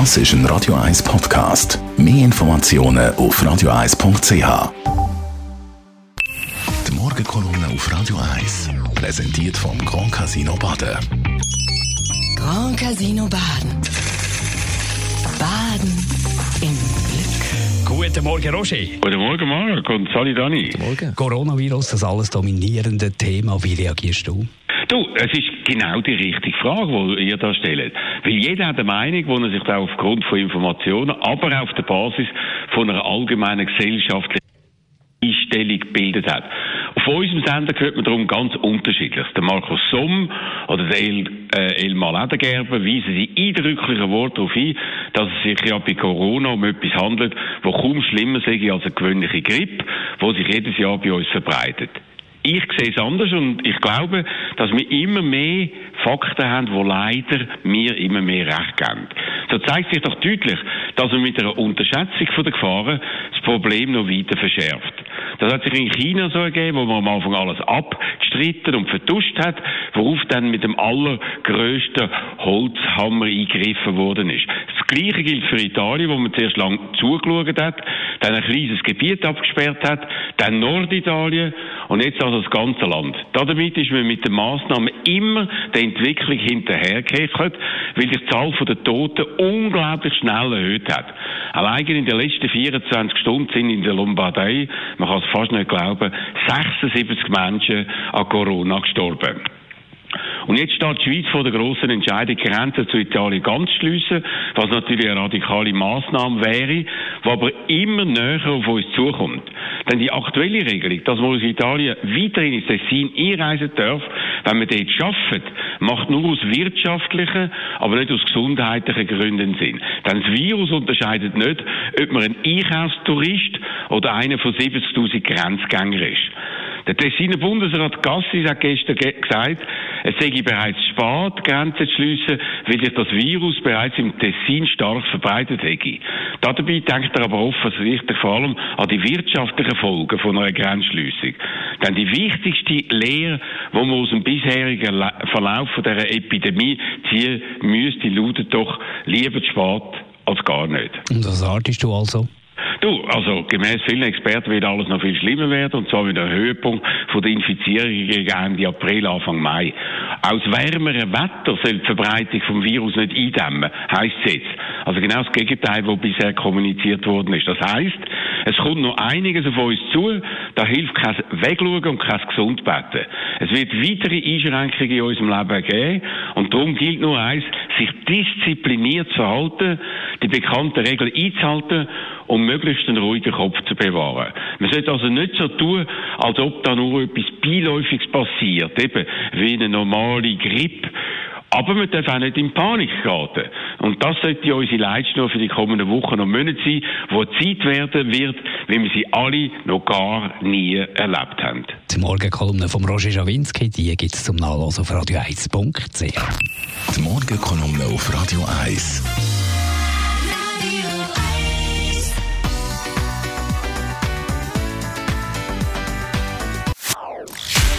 Das ist ein Radio 1 Podcast. Mehr Informationen auf radio1.ch. Die Morgenkolumne auf Radio 1 präsentiert vom Grand Casino Baden. Grand Casino Baden. Baden im Glück. Guten Morgen, Roger. Guten Morgen, Marc und Sali Dani. Coronavirus, das alles dominierende Thema. Wie reagierst du? Du, es ist genau die richtige Frage, die ihr da stellt. Weil jeder hat eine Meinung, die er sich da aufgrund von Informationen, aber auf der Basis von einer allgemeinen gesellschaftlichen Einstellung gebildet hat. Auf unserem Sender hört man darum ganz unterschiedlich. Der Markus Somm oder der El, äh, Elmar Ledergerber weisen die eindrücklichen Worte darauf ein, dass es sich ja bei Corona um etwas handelt, wo kaum schlimmer sei als eine gewöhnliche Grippe, wo sich jedes Jahr bei uns verbreitet. Ich sehe es anders und ich glaube, dass wir immer mehr Fakten haben, wo leider mir immer mehr Recht geben. So zeigt sich doch deutlich, dass man mit einer Unterschätzung von der Gefahren das Problem noch weiter verschärft. Das hat sich in China so ergeben, wo man am Anfang alles abgestritten und vertuscht hat, worauf dann mit dem allergrößten Holzhammer eingegriffen worden ist. Das Gleiche gilt für Italien, wo man zuerst lang zugeschaut hat, dann ein kleines Gebiet abgesperrt hat, dann Norditalien und jetzt also das ganze Land. Damit ist man mit den Massnahmen immer der Entwicklung hinterhergehechelt, weil die Zahl der Toten unglaublich schnell erhöht hat. Allein in den letzten 24 Stunden sind in der Lombardei, man kann es fast nicht glauben, 76 Menschen an Corona gestorben. Und jetzt steht die Schweiz vor der grossen Entscheidung, Grenzen zu Italien ganz zu schliessen, was natürlich eine radikale Maßnahme wäre, die aber immer näher auf uns zukommt. Denn die aktuelle Regelung, dass man aus Italien weiterhin ins Tessin einreisen darf, wenn man dort arbeitet, macht nur aus wirtschaftlichen, aber nicht aus gesundheitlichen Gründen Sinn. Denn das Virus unterscheidet nicht, ob man ein Einkaufstourist oder einer von 70.000 Grenzgängern ist. Der Tessiner Bundesrat Gassis hat gestern ge gesagt, es sei bereits spät, Grenzen zu schliessen, weil sich das Virus bereits im Tessin stark verbreitet hätte. Dabei denkt er aber offensichtlich vor allem an die wirtschaftlichen Folgen von einer Grenzschliessung. Denn die wichtigste Lehre, die man aus dem bisherigen Verlauf dieser Epidemie ziehen müsste, lautet doch lieber spät als gar nicht. Und was erwartest du also? Du, also gemäß vielen Experten wird alles noch viel schlimmer werden und zwar mit einem Höhepunkt von der Infizierungen gegen Ende April, Anfang Mai. Aus wärmerem Wetter soll die Verbreitung vom Virus nicht eindämmen, heisst es jetzt. Also genau das Gegenteil, was bisher kommuniziert worden ist. Das heisst, es kommt noch einiges auf uns zu, da hilft kein Wegschauen und kein Gesundbetten. Es wird weitere Einschränkungen in unserem Leben geben und darum gilt nur eins, sich diszipliniert zu verhalten, die bekannten Regeln einzuhalten und möglichst einen ruhigen Kopf zu bewahren. Man sollte also nicht so tun, als ob da nur etwas Beiläufiges passiert, eben wie eine normale Grippe. Aber man darf auch nicht in Panik geraten. Und das sollte unsere Leitschnur für die kommenden Wochen und Monate sein, wo Zeit werden wird, wie wir sie alle noch gar nie erlebt haben. Die Morgenkolumne von Roger Schawinski, die gibt es zum Nachlesen auf radio1.ch. Die Morgenkolumne auf Radio 1.